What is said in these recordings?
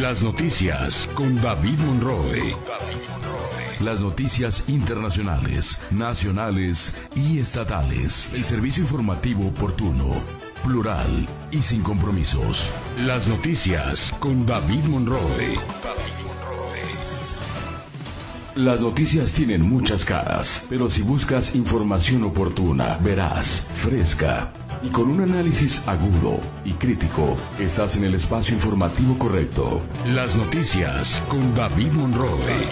Las noticias con David Monroe. Las noticias internacionales, nacionales y estatales. El servicio informativo oportuno, plural y sin compromisos. Las noticias con David Monroe. Las noticias tienen muchas caras, pero si buscas información oportuna, verás, fresca y con un análisis agudo y crítico, estás en el espacio informativo correcto. Las noticias con David Monroe.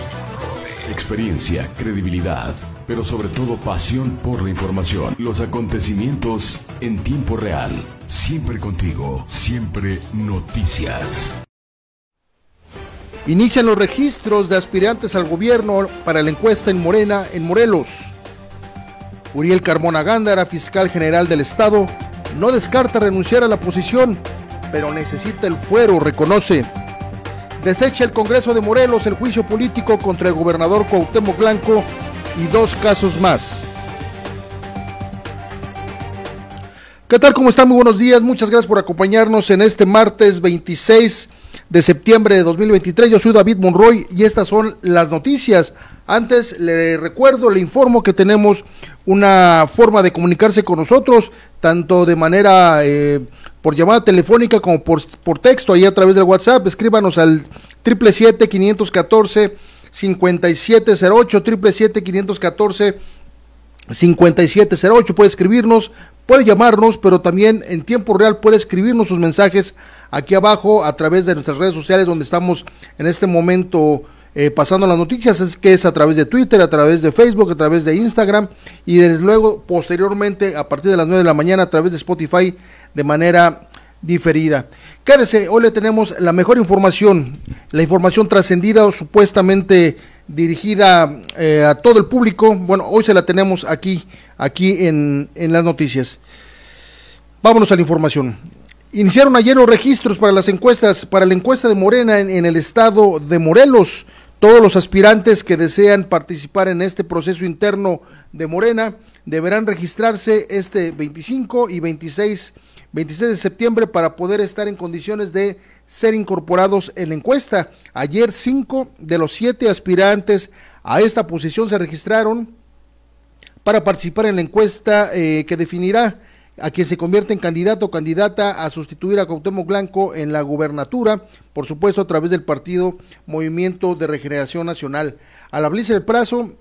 Experiencia, credibilidad, pero sobre todo pasión por la información. Los acontecimientos en tiempo real. Siempre contigo, siempre noticias. Inician los registros de aspirantes al gobierno para la encuesta en Morena, en Morelos. Uriel Carmona Gándara, fiscal general del Estado, no descarta renunciar a la posición, pero necesita el fuero, reconoce. Desecha el Congreso de Morelos el juicio político contra el gobernador Cuauhtémoc Blanco y dos casos más. ¿Qué tal? ¿Cómo están? Muy buenos días. Muchas gracias por acompañarnos en este martes 26 de septiembre de 2023. Yo soy David Monroy y estas son las noticias. Antes le recuerdo, le informo que tenemos una forma de comunicarse con nosotros, tanto de manera eh, por llamada telefónica como por, por texto, ahí a través del WhatsApp. Escríbanos al 777-514. 5708 514 5708 puede escribirnos, puede llamarnos, pero también en tiempo real puede escribirnos sus mensajes aquí abajo a través de nuestras redes sociales donde estamos en este momento eh, pasando las noticias, es que es a través de Twitter, a través de Facebook, a través de Instagram y desde luego posteriormente a partir de las 9 de la mañana a través de Spotify de manera diferida. Quédese, hoy le tenemos la mejor información, la información trascendida o supuestamente dirigida eh, a todo el público. Bueno, hoy se la tenemos aquí, aquí en, en las noticias. Vámonos a la información. Iniciaron ayer los registros para las encuestas, para la encuesta de Morena en, el estado de Morelos. Todos los aspirantes que desean participar en este proceso interno de Morena deberán registrarse este 25 y 26, 26 de septiembre para poder estar en condiciones de ser incorporados en la encuesta. Ayer cinco de los siete aspirantes a esta posición se registraron para participar en la encuesta eh, que definirá a quien se convierte en candidato o candidata a sustituir a Cuauhtémoc Blanco en la gubernatura, por supuesto a través del partido Movimiento de Regeneración Nacional. Al abrirse el plazo,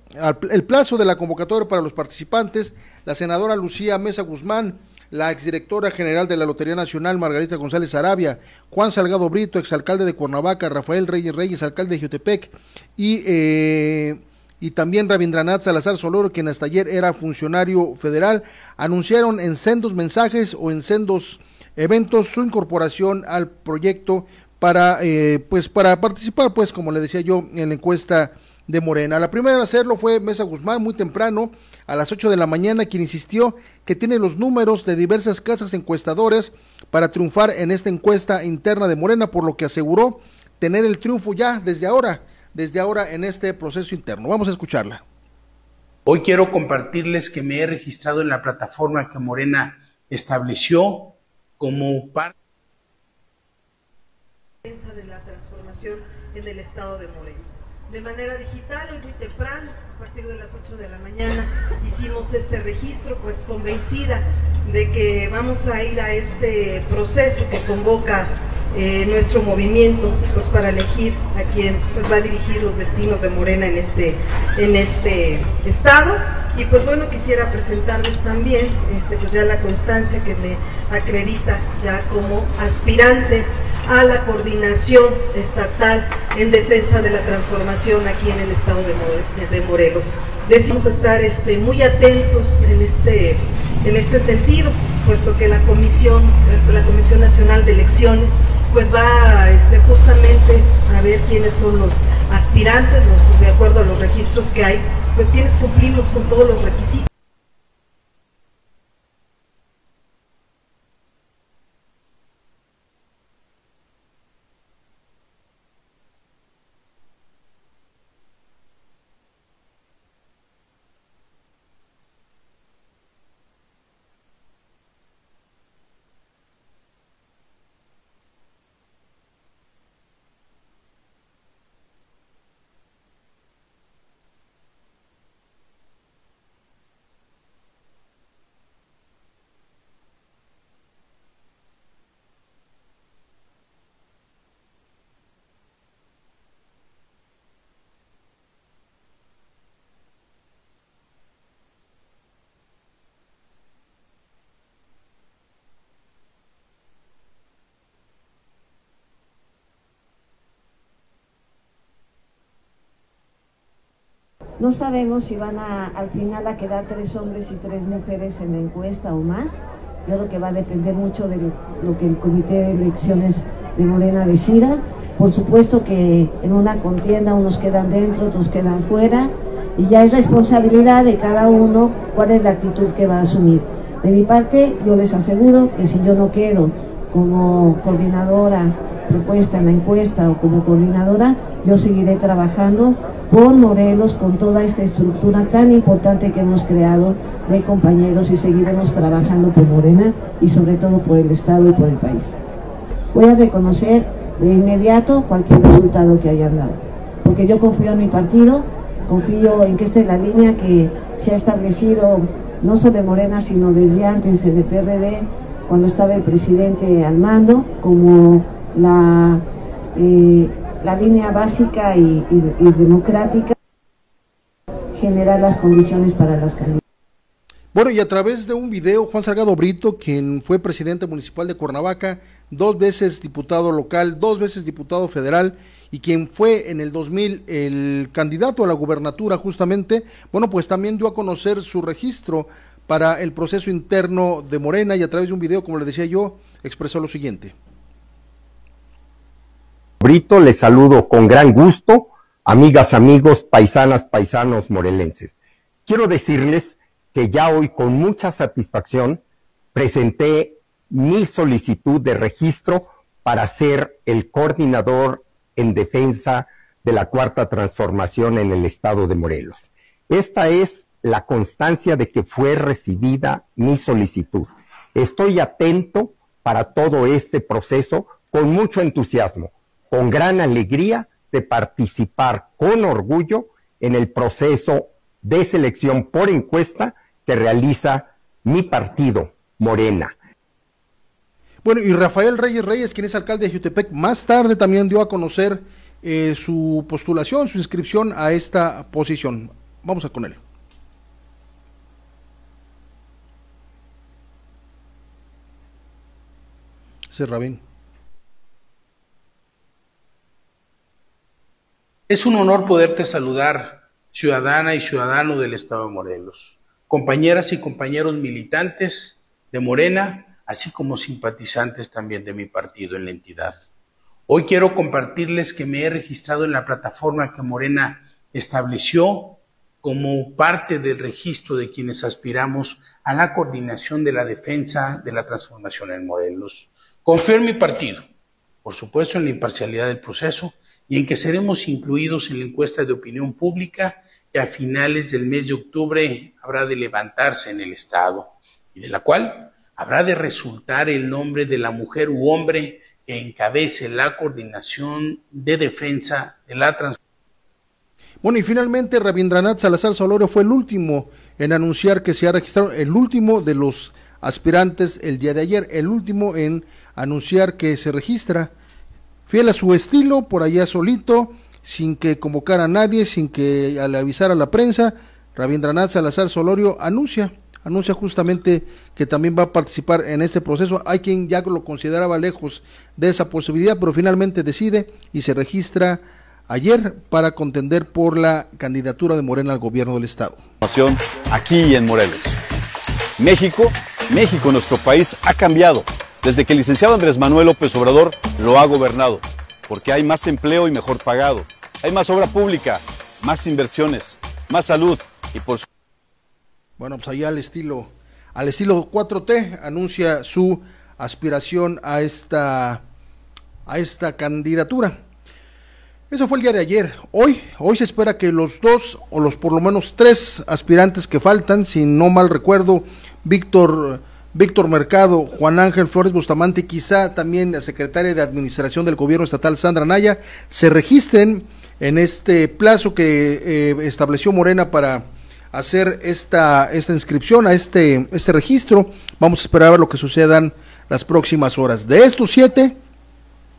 el plazo de la convocatoria para los participantes, la senadora Lucía Mesa Guzmán, la exdirectora general de la Lotería Nacional, Margarita González Arabia, Juan Salgado Brito, exalcalde de Cuernavaca, Rafael Reyes Reyes, alcalde de Jutepec, y eh, y también Rabindranath Salazar Soloro, quien hasta ayer era funcionario federal, anunciaron en sendos mensajes o en sendos eventos su incorporación al proyecto para, eh, pues, para participar, pues, como le decía yo, en la encuesta de Morena. La primera en hacerlo fue Mesa Guzmán, muy temprano, a las 8 de la mañana, quien insistió que tiene los números de diversas casas encuestadoras para triunfar en esta encuesta interna de Morena, por lo que aseguró tener el triunfo ya desde ahora desde ahora en este proceso interno. Vamos a escucharla. Hoy quiero compartirles que me he registrado en la plataforma que Morena estableció como parte de la transformación en el estado de Morelos. De manera digital, hoy muy temprano, partir de las 8 de la mañana, hicimos este registro, pues convencida de que vamos a ir a este proceso que convoca eh, nuestro movimiento pues para elegir a quien pues va a dirigir los destinos de Morena en este, en este estado. Y pues bueno, quisiera presentarles también este, pues ya la constancia que me acredita ya como aspirante a la coordinación estatal en defensa de la transformación aquí en el estado de, Morelos. Decimos estar este, muy atentos en este, en este sentido, puesto que la Comisión, la Comisión Nacional de Elecciones pues va este, justamente a ver quiénes son los aspirantes, los, de acuerdo a los registros que hay, pues quienes cumplimos con todos los requisitos. No sabemos si van a, al final a quedar tres hombres y tres mujeres en la encuesta o más. Yo creo que va a depender mucho de lo que el Comité de Elecciones de Morena decida. Por supuesto que en una contienda unos quedan dentro, otros quedan fuera. Y ya es responsabilidad de cada uno cuál es la actitud que va a asumir. De mi parte, yo les aseguro que si yo no quedo como coordinadora propuesta en la encuesta o como coordinadora, yo seguiré trabajando por Morelos con toda esta estructura tan importante que hemos creado de compañeros y seguiremos trabajando por Morena y sobre todo por el Estado y por el país. Voy a reconocer de inmediato cualquier resultado que hayan dado, porque yo confío en mi partido, confío en que esta es la línea que se ha establecido no solo en Morena, sino desde antes en el PRD, cuando estaba el presidente al mando, como la eh, la línea básica y, democrática generar las condiciones para las candidatas. Bueno, y a través de un video, Juan Salgado Brito, quien fue presidente municipal de Cuernavaca, dos veces diputado local, dos veces diputado federal, y quien fue en el 2000 el candidato a la gubernatura justamente, bueno, pues también dio a conocer su registro para el proceso interno de Morena y a través de un video, como le decía yo, expresó lo siguiente. Brito, les saludo con gran gusto, amigas, amigos, paisanas, paisanos morelenses. Quiero decirles que ya hoy con mucha satisfacción presenté mi solicitud de registro para ser el coordinador en defensa de la cuarta transformación en el estado de Morelos. Esta es la constancia de que fue recibida mi solicitud. Estoy atento para todo este proceso con mucho entusiasmo con gran alegría de participar con orgullo en el proceso de selección por encuesta que realiza mi partido, Morena. Bueno, y Rafael Reyes Reyes, quien es alcalde de Jutepec, más tarde también dio a conocer eh, su postulación, su inscripción a esta posición. Vamos a con él. Es un honor poderte saludar, ciudadana y ciudadano del Estado de Morelos, compañeras y compañeros militantes de Morena, así como simpatizantes también de mi partido en la entidad. Hoy quiero compartirles que me he registrado en la plataforma que Morena estableció como parte del registro de quienes aspiramos a la coordinación de la defensa de la transformación en Morelos. Confío en mi partido, por supuesto en la imparcialidad del proceso y en que seremos incluidos en la encuesta de opinión pública que a finales del mes de octubre habrá de levantarse en el Estado y de la cual habrá de resultar el nombre de la mujer u hombre que encabece la coordinación de defensa de la transformación. Bueno, y finalmente Rabindranath Salazar Solorio fue el último en anunciar que se ha registrado, el último de los aspirantes el día de ayer, el último en anunciar que se registra fiel a su estilo, por allá solito, sin que convocara a nadie, sin que al avisar a la prensa, Rabindranath Salazar Solorio anuncia, anuncia justamente que también va a participar en este proceso. Hay quien ya lo consideraba lejos de esa posibilidad, pero finalmente decide y se registra ayer para contender por la candidatura de Morena al gobierno del estado. Aquí en Morelos. México, México, nuestro país, ha cambiado desde que el licenciado Andrés Manuel López Obrador lo ha gobernado, porque hay más empleo y mejor pagado, hay más obra pública, más inversiones, más salud y por Bueno, pues allá al estilo, al estilo 4T anuncia su aspiración a esta, a esta candidatura. Eso fue el día de ayer. Hoy, hoy se espera que los dos o los por lo menos tres aspirantes que faltan, si no mal recuerdo, Víctor Víctor Mercado, Juan Ángel Flores Bustamante quizá también la secretaria de Administración del Gobierno Estatal Sandra Naya se registren en este plazo que eh, estableció Morena para hacer esta, esta inscripción a este, este registro. Vamos a esperar a ver lo que sucedan las próximas horas. De estos siete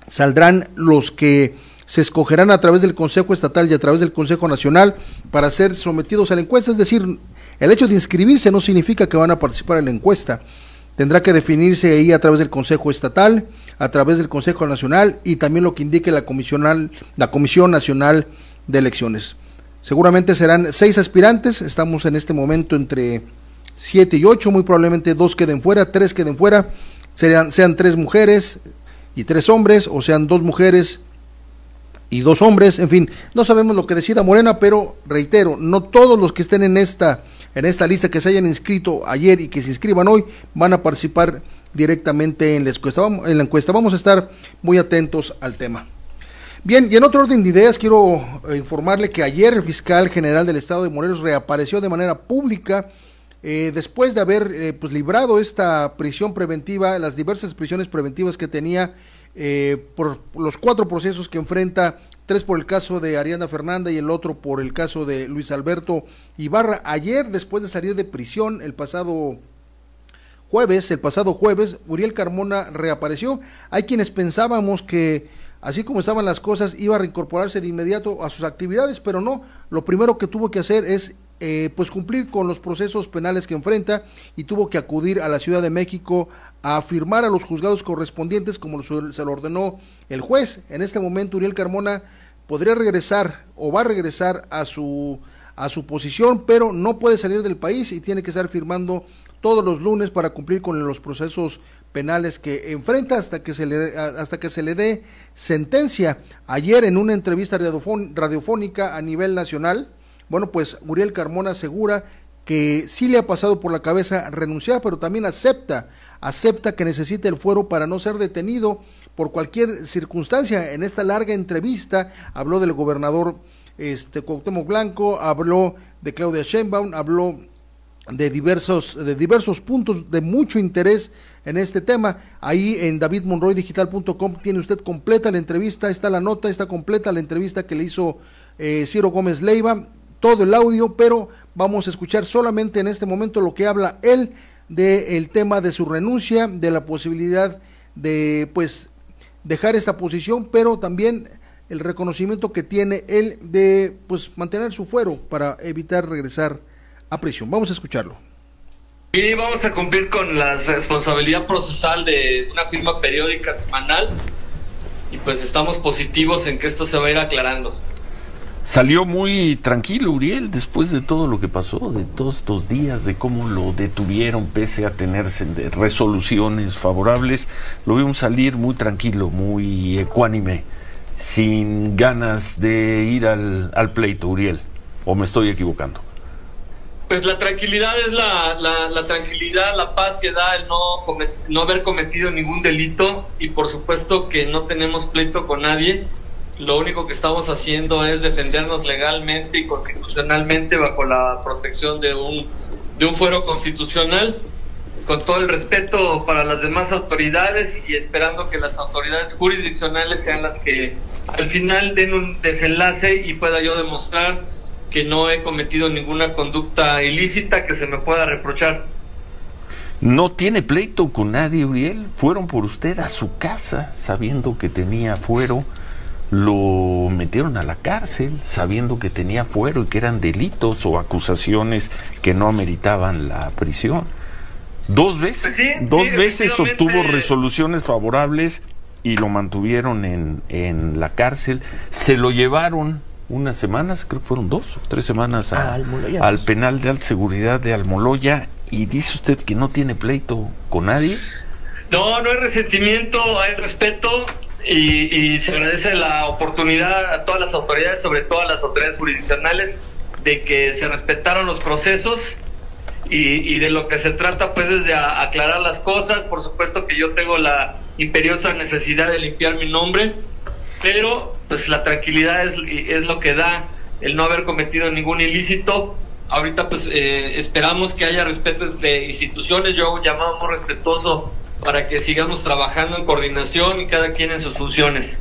saldrán los que se escogerán a través del Consejo Estatal y a través del Consejo Nacional para ser sometidos a la encuesta, es decir, el hecho de inscribirse no significa que van a participar en la encuesta. Tendrá que definirse ahí a través del Consejo Estatal, a través del Consejo Nacional y también lo que indique la, la Comisión Nacional de Elecciones. Seguramente serán seis aspirantes, estamos en este momento entre siete y ocho, muy probablemente dos queden fuera, tres queden fuera, sean, sean tres mujeres y tres hombres, o sean dos mujeres y dos hombres, en fin, no sabemos lo que decida Morena, pero reitero, no todos los que estén en esta en esta lista que se hayan inscrito ayer y que se inscriban hoy van a participar directamente en la encuesta. Vamos, a estar muy atentos al tema. Bien, y en otro orden de ideas quiero eh, informarle que ayer el fiscal general del estado de Morelos reapareció de manera pública eh, después de haber eh, pues librado esta prisión preventiva, las diversas prisiones preventivas que tenía por los cuatro procesos que enfrenta tres por el caso de Ariana Fernanda y el otro por el caso de Luis Alberto Ibarra. Ayer, después de salir de prisión el pasado jueves, el pasado jueves, Uriel Carmona reapareció. Hay quienes pensábamos que así como estaban las cosas iba a reincorporarse de inmediato a sus actividades, pero no, lo primero que tuvo que hacer es eh, pues cumplir con los procesos penales que enfrenta y tuvo que acudir a la Ciudad de México a firmar a los juzgados correspondientes como se lo ordenó el juez. En este momento Uriel Carmona podría regresar o va a regresar a su a su posición, pero no puede salir del país y tiene que estar firmando todos los lunes para cumplir con los procesos penales que enfrenta hasta que se le, hasta que se le dé sentencia. Ayer en una entrevista radiofónica a nivel nacional, bueno, pues Uriel Carmona asegura que sí le ha pasado por la cabeza renunciar, pero también acepta, acepta que necesita el fuero para no ser detenido por cualquier circunstancia. En esta larga entrevista habló del gobernador este, Cuauhtémoc Blanco, habló de Claudia Sheinbaum, habló de diversos, de diversos puntos de mucho interés en este tema. Ahí en davidmonroydigital.com tiene usted completa la entrevista, está la nota, está completa la entrevista que le hizo eh, Ciro Gómez Leiva, todo el audio, pero vamos a escuchar solamente en este momento lo que habla él del tema de su renuncia, de la posibilidad de pues dejar esta posición, pero también el reconocimiento que tiene él de pues mantener su fuero para evitar regresar a prisión. Vamos a escucharlo. Y vamos a cumplir con la responsabilidad procesal de una firma periódica semanal y pues estamos positivos en que esto se va a ir aclarando. Salió muy tranquilo Uriel después de todo lo que pasó, de todos estos días, de cómo lo detuvieron pese a tener resoluciones favorables. Lo vimos salir muy tranquilo, muy ecuánime, sin ganas de ir al, al pleito, Uriel. ¿O me estoy equivocando? Pues la tranquilidad es la, la, tranquilidad, la paz que da el no, no haber cometido ningún delito y por supuesto que no tenemos pleito con nadie lo único que estamos haciendo es defendernos legalmente y constitucionalmente bajo la protección de un, de un fuero constitucional, con todo el respeto para las demás autoridades y esperando que las autoridades jurisdiccionales sean las que al final den un desenlace y pueda yo demostrar que no he cometido ninguna conducta ilícita que se me pueda reprochar. no tiene pleito con nadie, Uriel. Fueron por usted a su casa sabiendo que tenía fuero. Lo metieron a la cárcel sabiendo que tenía fuero y que eran delitos o acusaciones que no ameritaban la prisión. Dos veces, Pues dos veces obtuvo resoluciones favorables y lo mantuvieron en, en la cárcel. Se lo llevaron unas semanas, creo que fueron dos o tres semanas a- al penal de alta seguridad de Almoloya y dice usted que no tiene pleito con nadie. No, no hay resentimiento, hay respeto y, y se agradece la oportunidad a todas las autoridades, sobre todo a las autoridades jurisdiccionales, de que se respetaron los procesos y, y de lo que se trata pues es de a- aclarar las cosas. Por supuesto que yo tengo la imperiosa necesidad de limpiar mi nombre, pero pues la tranquilidad es, es lo que da el no haber cometido ningún ilícito. Ahorita pues eh, esperamos que haya respeto entre instituciones. Yo hago un llamado muy respetuoso para que sigamos trabajando en coordinación y cada quien en sus funciones.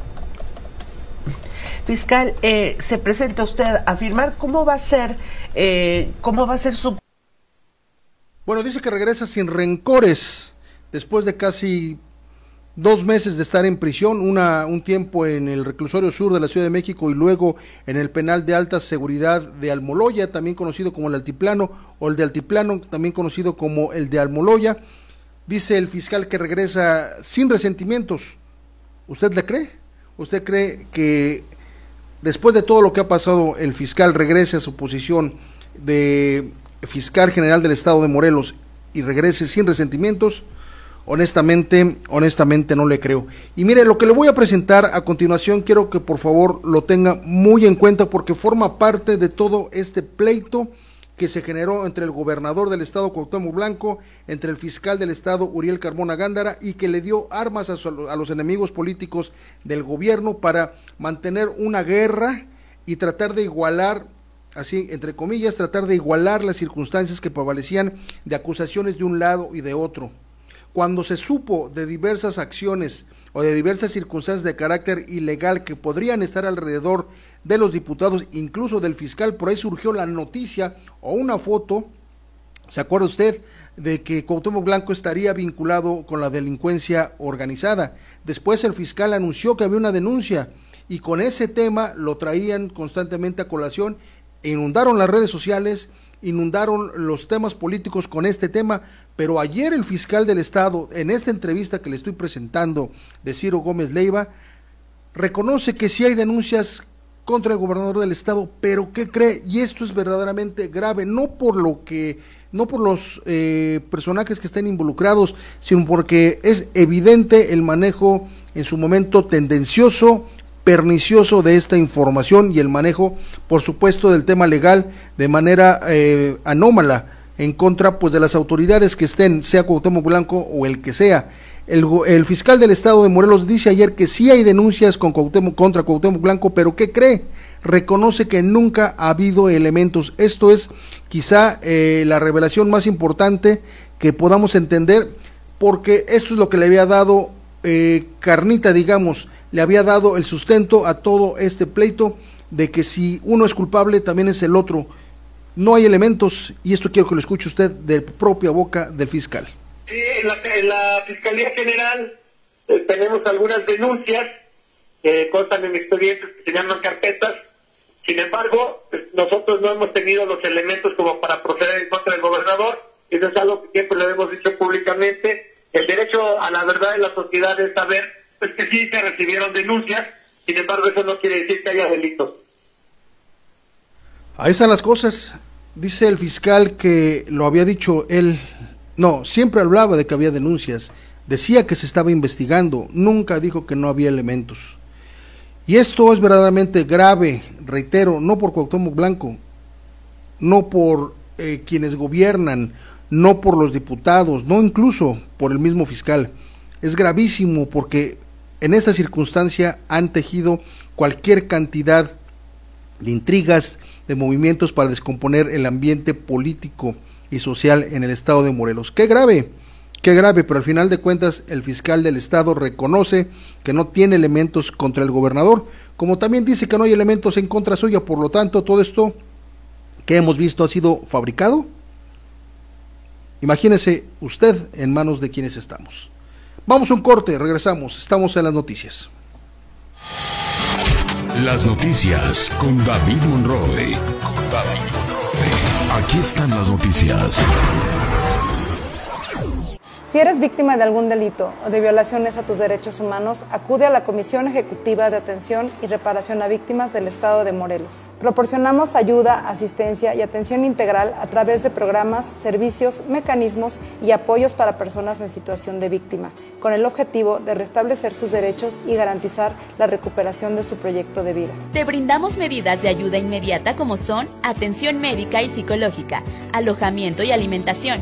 Fiscal, eh, se presenta usted a afirmar cómo va a ser, eh, cómo va a ser su Bueno, dice que regresa sin rencores después de casi dos meses de estar en prisión, una, un tiempo en el reclusorio sur de la Ciudad de México y luego en el penal de alta seguridad de Almoloya, también conocido como el Altiplano, o el de Altiplano, también conocido como el de Almoloya. Dice el fiscal que regresa sin resentimientos. ¿Usted le cree? ¿Usted cree que después de todo lo que ha pasado el fiscal regrese a su posición de fiscal general del estado de Morelos y regrese sin resentimientos? Honestamente, honestamente no le creo. Y mire, lo que le voy a presentar a continuación quiero que por favor lo tenga muy en cuenta porque forma parte de todo este pleito que se generó entre el gobernador del estado Cuauhtémoc Blanco, entre el fiscal del estado Uriel Carmona Gándara y que le dio armas a, a los enemigos políticos del gobierno para mantener una guerra y tratar de igualar así entre comillas, tratar de igualar las circunstancias que prevalecían de acusaciones de un lado y de otro. Cuando se supo de diversas acciones o de diversas circunstancias de carácter ilegal que podrían estar alrededor de los diputados, incluso del fiscal, por ahí surgió la noticia o una foto, ¿se acuerda usted? de que Cuauhtémoc Blanco estaría vinculado con la delincuencia organizada. Después el fiscal anunció que había una denuncia y con ese tema lo traían constantemente a colación inundaron las redes sociales, inundaron los temas políticos con este tema, pero ayer el fiscal del Estado, en esta entrevista que le estoy presentando de Ciro Gómez Leiva, reconoce que sí hay denuncias contra el gobernador del estado, pero ¿qué cree? Y esto es verdaderamente grave, no por lo que, no por los eh, personajes que estén involucrados, sino porque es evidente el manejo en su momento tendencioso, pernicioso de esta información y el manejo, por supuesto, del tema legal de manera eh, anómala en contra pues de las autoridades que estén, sea Cuauhtémoc Blanco o el que sea. El, fiscal del estado de Morelos dice ayer que sí hay denuncias con Cuauhtémoc- contra Cuauhtémoc Blanco, pero ¿qué cree? Reconoce que nunca ha habido elementos. Esto es quizá eh, la revelación más importante que podamos entender, porque esto es lo que le había dado eh, carnita, digamos, le había dado el sustento a todo este pleito de que si uno es culpable, también es el otro. No hay elementos, y esto quiero que lo escuche usted de propia boca del fiscal. Sí, en la, en la Fiscalía General eh, tenemos algunas denuncias que constan en expedientes que se llaman carpetas. Sin embargo, pues, nosotros no hemos tenido los elementos como para proceder en contra del gobernador. Eso es algo que siempre lo hemos dicho públicamente. El derecho a la verdad de la sociedad es saber pues, que sí se recibieron denuncias. Sin embargo, eso no quiere decir que haya delitos. Ahí están las cosas. Dice el fiscal que lo había dicho él. No, siempre hablaba de que había denuncias. Decía que se estaba investigando. Nunca dijo que no había elementos. Y esto es verdaderamente grave, reitero, no por Cuauhtémoc Blanco, no por eh, quienes gobiernan, no por los diputados, no incluso por el mismo fiscal. Es gravísimo porque en esta circunstancia han tejido cualquier cantidad de intrigas, de movimientos para descomponer el ambiente político y social en el estado de Morelos. Qué grave, qué grave, pero al final de cuentas el fiscal del estado reconoce que no tiene elementos contra el gobernador, como también dice que no hay elementos en contra suya, por lo tanto todo esto que hemos visto ha sido fabricado. Imagínese usted en manos de quienes estamos. Vamos a un corte, regresamos, estamos en las noticias. Las noticias con David Monroe. Aquí están las noticias. Si eres víctima de algún delito o de violaciones a tus derechos humanos, acude a la Comisión Ejecutiva de Atención y Reparación a Víctimas del Estado de Morelos. Proporcionamos ayuda, asistencia y atención integral a través de programas, servicios, mecanismos y apoyos para personas en situación de víctima, con el objetivo de restablecer sus derechos y garantizar la recuperación de su proyecto de vida. Te brindamos medidas de ayuda inmediata como son atención médica y psicológica, alojamiento y alimentación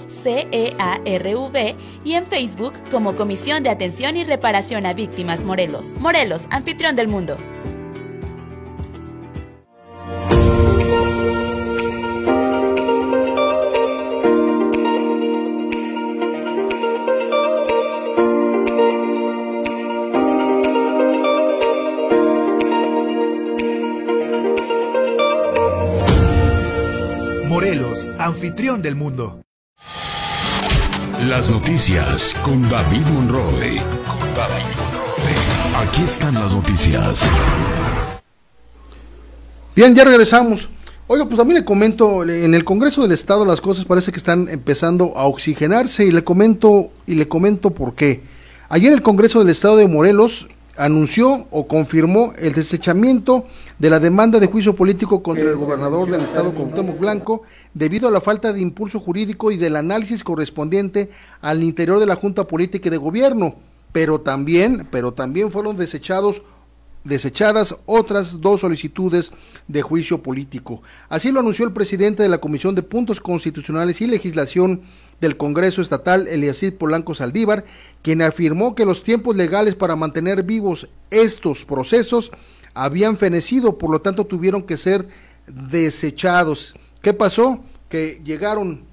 CEARV y en Facebook como Comisión de Atención y Reparación a Víctimas Morelos. Morelos, anfitrión del mundo. Morelos, anfitrión del mundo. Las noticias con David Monroe. Aquí están las noticias. Bien, ya regresamos. Oiga, pues a mí le comento, en el Congreso del Estado las cosas parece que están empezando a oxigenarse y le comento y le comento por qué. Ayer el Congreso del Estado de Morelos anunció o confirmó el desechamiento de la demanda de juicio político contra el gobernador del estado Cuauhtémoc Blanco debido a la falta de impulso jurídico y del análisis correspondiente al interior de la Junta Política y de Gobierno, pero también, pero también fueron desechados desechadas otras dos solicitudes de juicio político. Así lo anunció el presidente de la Comisión de Puntos Constitucionales y Legislación del Congreso Estatal, Eliasir Polanco Saldívar, quien afirmó que los tiempos legales para mantener vivos estos procesos habían fenecido, por lo tanto tuvieron que ser desechados. ¿Qué pasó? Que llegaron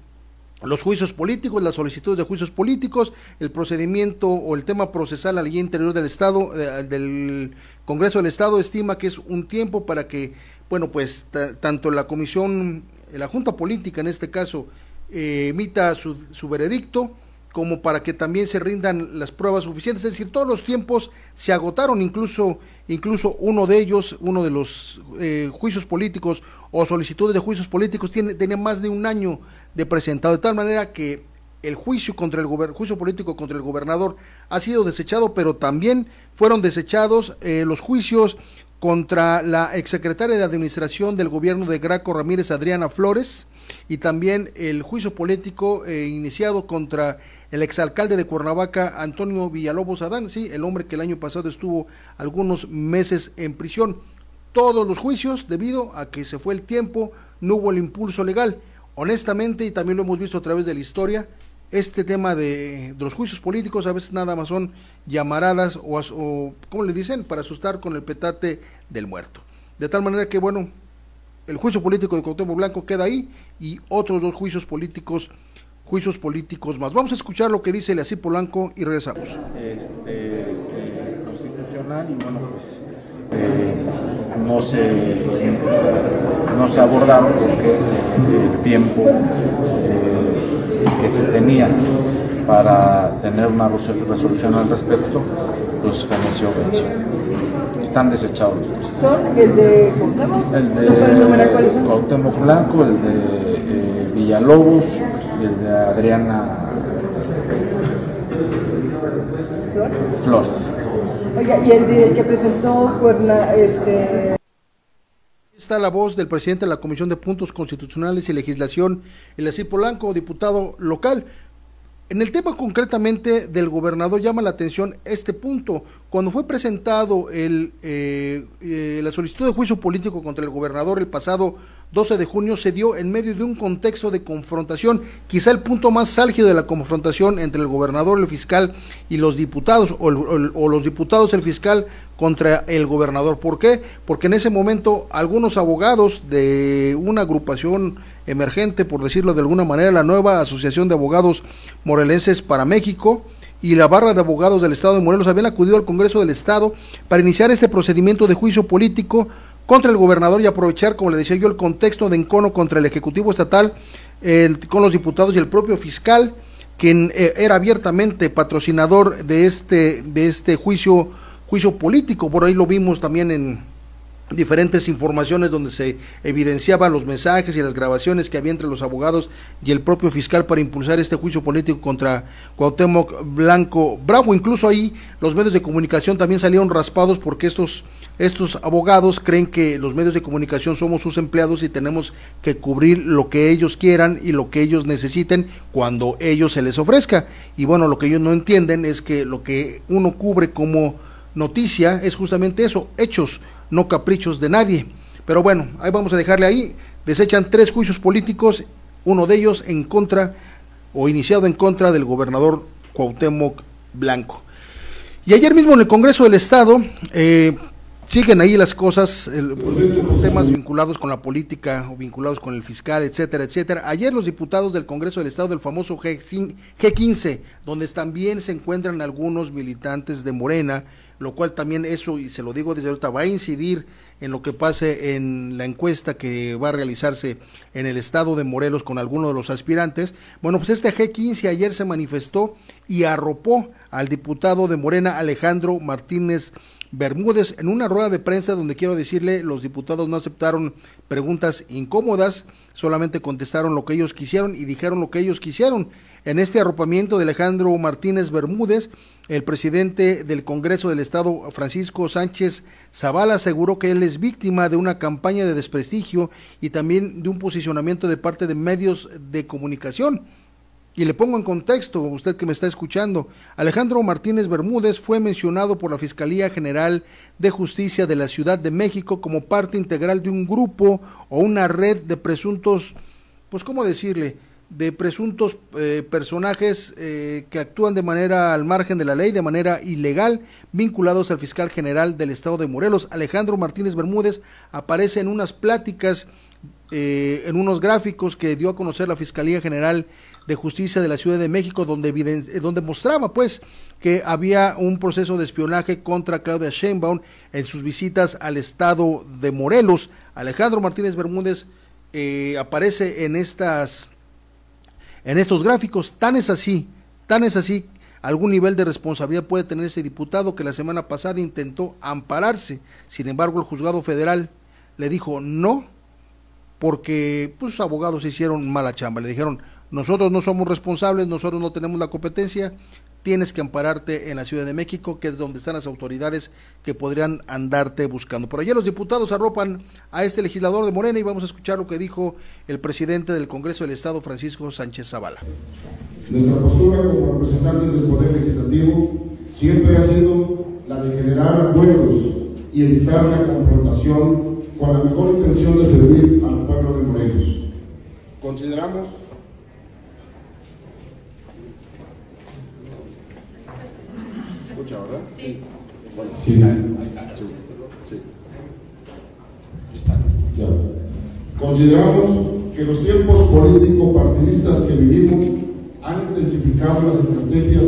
los juicios políticos, las solicitudes de juicios políticos, el procedimiento o el tema procesal a la ley interior del Estado, eh, del Congreso del Estado, estima que es un tiempo para que, bueno, pues tanto la comisión, la Junta Política en este caso, eh, emita su, su veredicto, como para que también se rindan las pruebas suficientes. Es decir, todos los tiempos se agotaron, incluso, incluso uno de ellos, uno de los eh, juicios políticos o solicitudes de juicios políticos, tiene, tenía más de un año de presentado, de tal manera que el juicio contra el juicio político contra el gobernador ha sido desechado, pero también fueron desechados eh, los juicios contra la exsecretaria de Administración del gobierno de Graco Ramírez, Adriana Flores, y también el juicio político eh, iniciado contra el exalcalde de Cuernavaca, Antonio Villalobos Adán, sí, el hombre que el año pasado estuvo algunos meses en prisión. Todos los juicios, debido a que se fue el tiempo, no hubo el impulso legal. Honestamente, y también lo hemos visto a través de la historia, este tema de, los juicios políticos a veces nada más son llamaradas o, o, ¿cómo le dicen?, para asustar con el petate del muerto. De tal manera que, bueno, el juicio político de Cuauhtémoc Blanco queda ahí y otros dos juicios políticos juicios políticos más. Vamos a escuchar lo que dice Leasí Polanco y regresamos. Este, eh, constitucional y bueno, pues eh, no, se, no se abordaron porque el tiempo eh, que se tenía para tener una resolución al respecto, feneció venció. Están desechados los ¿Son el de Cuauhtémoc? El de Cuauhtémoc Blanco, el de Villalobos, el de Adriana Flores. Oiga, y el de, que presentó Cuerna, este... Está la voz del presidente de la Comisión de Puntos Constitucionales y Legislación, el así Polanco, diputado local. En el tema concretamente del gobernador llama la atención este punto. Cuando fue presentado el, eh, eh, la solicitud de juicio político contra el gobernador el pasado 12 de junio se dio en medio de un contexto de confrontación, quizá el punto más álgido de la confrontación entre el gobernador, el fiscal y los diputados, o, o los diputados, el fiscal contra el gobernador. ¿Por qué? Porque en ese momento algunos abogados de una agrupación emergente, por decirlo de alguna manera, la nueva Asociación de Abogados Morelenses para México, y la barra de abogados del Estado de Morelos habían acudido al Congreso del Estado para iniciar este procedimiento de juicio político contra el gobernador y aprovechar, como le decía yo, el contexto de encono contra el Ejecutivo Estatal el, con los diputados y el propio fiscal, quien eh, era abiertamente patrocinador de este, de este juicio, juicio político. Por ahí lo vimos también en, diferentes informaciones donde se evidenciaban los mensajes y las grabaciones que había entre los abogados y el propio fiscal para impulsar este juicio político contra Cuauhtémoc Blanco Bravo. Incluso ahí los medios de comunicación también salieron raspados porque estos, estos abogados creen que los medios de comunicación somos sus empleados y tenemos que cubrir lo que ellos quieran y lo que ellos necesiten cuando ellos se les ofrezca. Y bueno, lo que ellos no entienden es que lo que uno cubre como noticia es justamente eso, hechos no caprichos de nadie. Pero bueno, ahí vamos a dejarle ahí. Desechan tres juicios políticos, uno de ellos en contra o iniciado en contra del gobernador Cuauhtémoc Blanco. Y ayer mismo en el Congreso del Estado eh, siguen ahí las cosas, temas vinculados con la política o vinculados con el fiscal, etcétera, etcétera. Ayer los diputados del Congreso del Estado del famoso G15, donde también se encuentran algunos militantes de Morena, lo cual también eso, y se lo digo desde ahorita, va a incidir en lo que pase en la encuesta que va a realizarse en el estado de Morelos con algunos de los aspirantes. Bueno, pues este G15 ayer se manifestó y arropó al diputado de Morena Alejandro Martínez Bermúdez en una rueda de prensa donde quiero decirle los diputados no aceptaron preguntas incómodas, solamente contestaron lo que ellos quisieron y dijeron lo que ellos quisieron. En este arropamiento de Alejandro Martínez Bermúdez, el presidente del Congreso del Estado, Francisco Sánchez Zavala, aseguró que él es víctima de una campaña de desprestigio y también de un posicionamiento de parte de medios de comunicación. Y le pongo en contexto, usted que me está escuchando, Alejandro Martínez Bermúdez fue mencionado por la Fiscalía General de Justicia de la Ciudad de México como parte integral de un grupo o una red de presuntos, pues cómo decirle, de presuntos eh, personajes eh, que actúan de manera al margen de la ley, de manera ilegal, vinculados al fiscal general del estado de Morelos. Alejandro Martínez Bermúdez aparece en unas pláticas, eh, en unos gráficos que dio a conocer la Fiscalía General de Justicia de la Ciudad de México, donde, donde mostraba pues que había un proceso de espionaje contra Claudia Sheinbaum en sus visitas al estado de Morelos. Alejandro Martínez Bermúdez aparece en estas en estos gráficos. Tan es así, tan es así, algún nivel de responsabilidad puede tener ese diputado que la semana pasada intentó ampararse. Sin embargo, el juzgado federal le dijo no, porque pues, sus abogados hicieron mala chamba. Le dijeron, nosotros no somos responsables, nosotros no tenemos la competencia, tienes que ampararte en la Ciudad de México, que es donde están las autoridades que podrían andarte buscando. Por allá los diputados arropan a este legislador de Morena y vamos a escuchar lo que dijo el presidente del Congreso del Estado, Francisco Sánchez Zavala. Nuestra postura como representantes del Poder Legislativo siempre ha sido la de generar acuerdos y evitar la confrontación con la mejor intención de servir al pueblo de Morelos. Consideramos ¿verdad? Sí. Consideramos que los tiempos político-partidistas que vivimos han intensificado las estrategias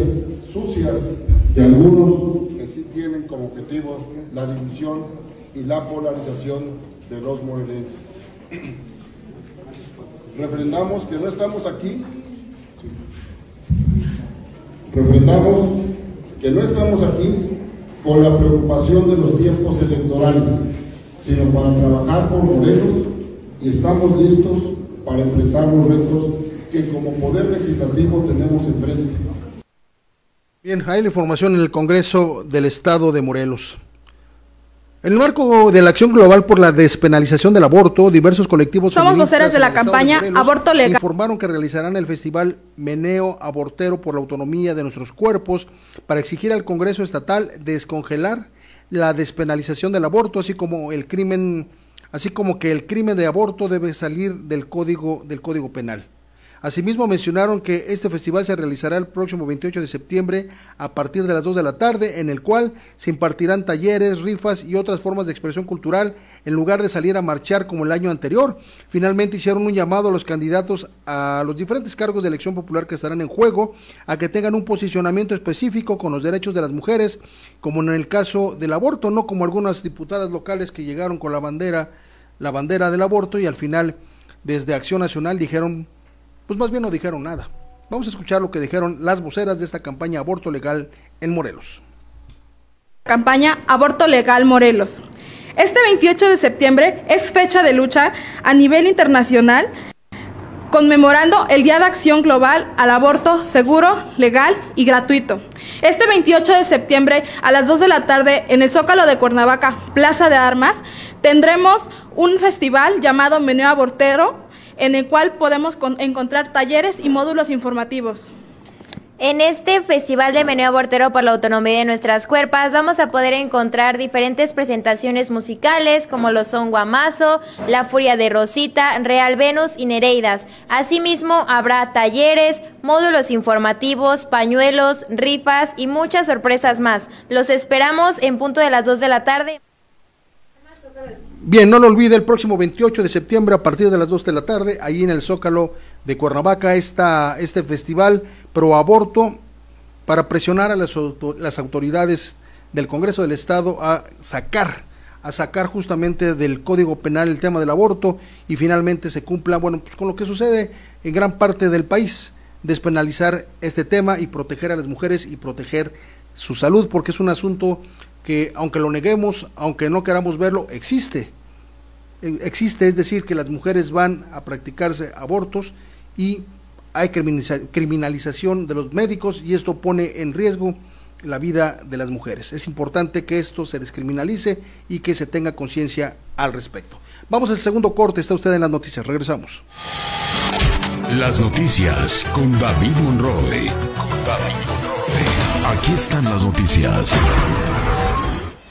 sucias de algunos que sí tienen como objetivo la división y la polarización de los morelenses. Refrendamos que no estamos aquí. Refrendamos que no estamos aquí con la preocupación de los tiempos electorales, sino para trabajar por Morelos y estamos listos para enfrentar los retos que como poder legislativo tenemos enfrente. Bien, hay información en el Congreso del Estado de Morelos. En el marco de la acción global por la despenalización del aborto, diversos colectivos Somos de la campaña Aborto Legal. Informaron que realizarán el festival Meneo Abortero por la autonomía de nuestros cuerpos para exigir al Congreso estatal descongelar la despenalización del aborto, así como el crimen así como que el crimen de aborto debe salir del código, del código penal. Asimismo mencionaron que este festival se realizará el próximo 28 de septiembre a partir de las 2 de la tarde, en el cual se impartirán talleres, rifas y otras formas de expresión cultural en lugar de salir a marchar como el año anterior. Finalmente hicieron un llamado a los candidatos a los diferentes cargos de elección popular que estarán en juego a que tengan un posicionamiento específico con los derechos de las mujeres, como en el caso del aborto, no como algunas diputadas locales que llegaron con la bandera, la bandera del aborto y al final desde Acción Nacional dijeron pues más bien no dijeron nada. Vamos a escuchar lo que dijeron las voceras de esta campaña Aborto Legal en Morelos. Campaña Aborto Legal Morelos. Este 28 de septiembre es fecha de lucha a nivel internacional conmemorando el Día de Acción Global al Aborto Seguro, Legal y Gratuito. Este 28 de septiembre a las 2 de la tarde en el Zócalo de Cuernavaca, Plaza de Armas, tendremos un festival llamado Menú Abortero en el cual podemos encontrar talleres y módulos informativos. En este Festival de Meneo Abortero por la Autonomía de Nuestras Cuerpas vamos a poder encontrar diferentes presentaciones musicales como lo son Guamazo, La Furia de Rosita, Real Venus y Nereidas. Asimismo habrá talleres, módulos informativos, pañuelos, rifas y muchas sorpresas más. Los esperamos en punto de las 2 de la tarde. Bien, no lo olvide, el próximo 28 de septiembre a partir de las 2 de la tarde, ahí en el Zócalo de Cuernavaca, está este festival pro aborto para presionar a las, las autoridades del Congreso del Estado a sacar, a sacar justamente del Código Penal el tema del aborto y finalmente se cumpla, bueno, pues con lo que sucede en gran parte del país, despenalizar este tema y proteger a las mujeres y proteger su salud, porque es un asunto que aunque lo neguemos, aunque no queramos verlo, existe. E, existe, es decir, que las mujeres van a practicarse abortos y hay criminalización de los médicos y esto pone en riesgo la vida de las mujeres. Es importante que esto se descriminalice y que se tenga conciencia al respecto. Vamos al segundo corte, está usted en las noticias, regresamos. Las noticias con David Monroe. Aquí están las noticias.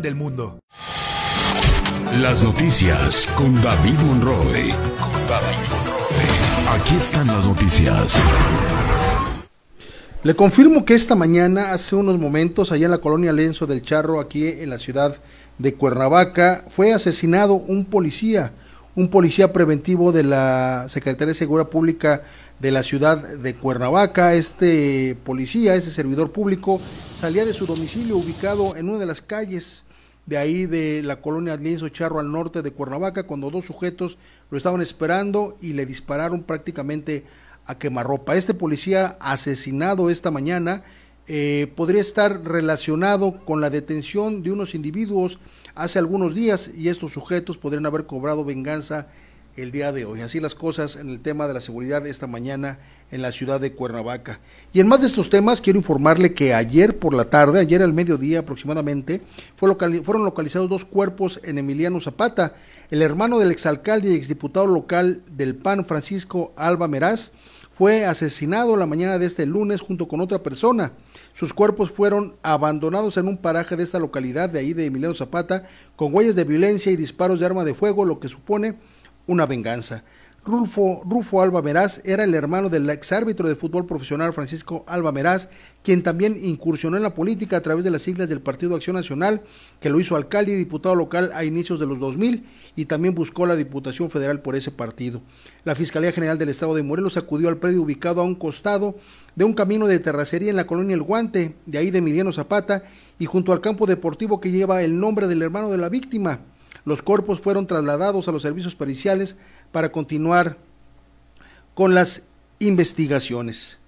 Del mundo. Las noticias con David Monroe. Aquí están las noticias. Le confirmo que esta mañana, hace unos momentos, allá en la colonia Lenzo del Charro, aquí en la ciudad de Cuernavaca, fue asesinado un policía, un policía preventivo de la Secretaría de Seguridad Pública de la ciudad de Cuernavaca. Este policía, este servidor público, salía de su domicilio ubicado en una de las calles de ahí de la colonia Lienzo Charro al norte de Cuernavaca cuando dos sujetos lo estaban esperando y le dispararon prácticamente a quemarropa. Este policía asesinado esta mañana eh, podría estar relacionado con la detención de unos individuos hace algunos días y estos sujetos podrían haber cobrado venganza el día de hoy. Así las cosas en el tema de la seguridad esta mañana en la ciudad de Cuernavaca. Y en más de estos temas, quiero informarle que ayer por la tarde, ayer al mediodía aproximadamente, fueron localizados dos cuerpos en Emiliano Zapata. El hermano del exalcalde y exdiputado local del PAN, Francisco Alba Meraz, fue asesinado la mañana de este lunes junto con otra persona. Sus cuerpos fueron abandonados en un paraje de esta localidad de ahí de Emiliano Zapata con huellas de violencia y disparos de arma de fuego, lo que supone una venganza. Rufo, Rufo Alba Meraz era el hermano del exárbitro de fútbol profesional Francisco Alba Meraz, quien también incursionó en la política a través de las siglas del Partido Acción Nacional, que lo hizo alcalde y diputado local a inicios de los 2000 y también buscó la Diputación Federal por ese partido. La Fiscalía General del Estado de Morelos acudió al predio ubicado a un costado de un camino de terracería en la colonia El Guante, de ahí de Emiliano Zapata, y junto al campo deportivo que lleva el nombre del hermano de la víctima. Los cuerpos fueron trasladados a los servicios periciales para continuar con las investigaciones.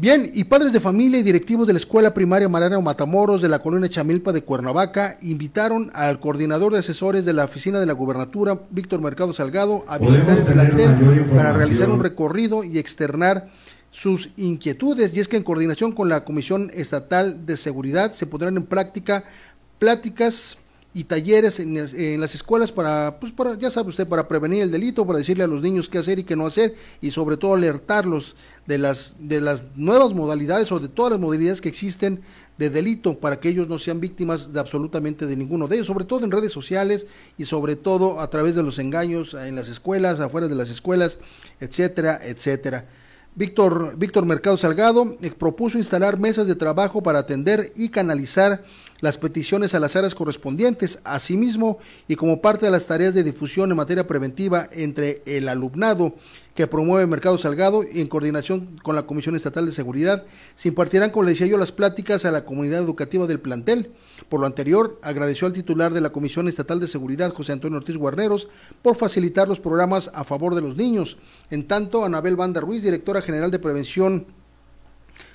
Bien, y padres de familia y directivos de la Escuela Primaria Mariano Matamoros de la colonia Chamilpa de Cuernavaca invitaron al coordinador de asesores de la oficina de la gubernatura, Víctor Mercado Salgado, a visitar el plantel para realizar un recorrido y externar sus inquietudes. Y es que en coordinación con la Comisión Estatal de Seguridad se pondrán en práctica pláticas y talleres en, las escuelas para, pues para, ya sabe usted, para prevenir el delito, para decirle a los niños qué hacer y qué no hacer y sobre todo alertarlos de las, de las nuevas modalidades o de todas las modalidades que existen de delito para que ellos no sean víctimas de absolutamente de ninguno de ellos, sobre todo en redes sociales y sobre todo a través de los engaños en las escuelas, afuera de las escuelas, etcétera, etcétera. Víctor, Víctor Mercado Salgado eh, propuso instalar mesas de trabajo para atender y canalizar las peticiones a las áreas correspondientes. Asimismo, y como parte de las tareas de difusión en materia preventiva entre el alumnado que promueve Mercado Salgado y en coordinación con la Comisión Estatal de Seguridad, se impartirán, como le decía yo, las pláticas a la comunidad educativa del plantel. Por lo anterior, agradeció al titular de la Comisión Estatal de Seguridad, José Antonio Ortiz Guarneros, por facilitar los programas a favor de los niños. En tanto, Anabel Banda Ruiz, directora general de Prevención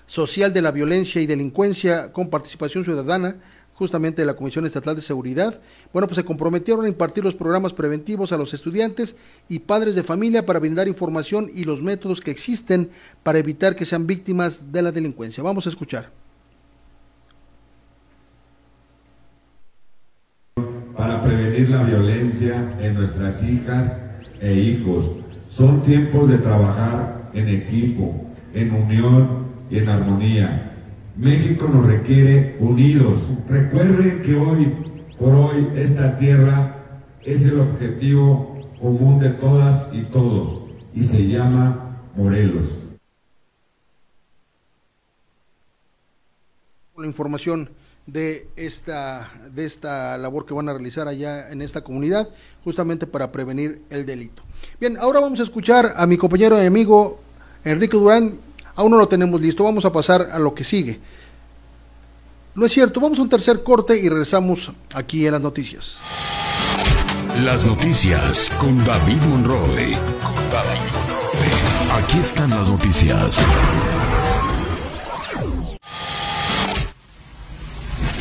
Social de la Violencia y Delincuencia con Participación Ciudadana, justamente de la Comisión Estatal de Seguridad, bueno, pues se comprometieron a impartir los programas preventivos a los estudiantes y padres de familia para brindar información y los métodos que existen para evitar que sean víctimas de la delincuencia. Vamos a escuchar. Para prevenir la violencia en nuestras hijas e hijos. Son tiempos de trabajar en equipo, en unión y en armonía México nos requiere unidos. Recuerden que hoy por hoy esta tierra es el objetivo común de todas y todos y se llama Morelos. La información de esta, de esta labor que van a realizar allá en esta comunidad, justamente para prevenir el delito. Bien, ahora vamos a escuchar a mi compañero y amigo Enrique Durán, Aún no lo tenemos listo, vamos a pasar a lo que sigue. No es cierto, vamos a un tercer corte y regresamos aquí en las noticias. Las noticias con David Monroe. Aquí están las noticias.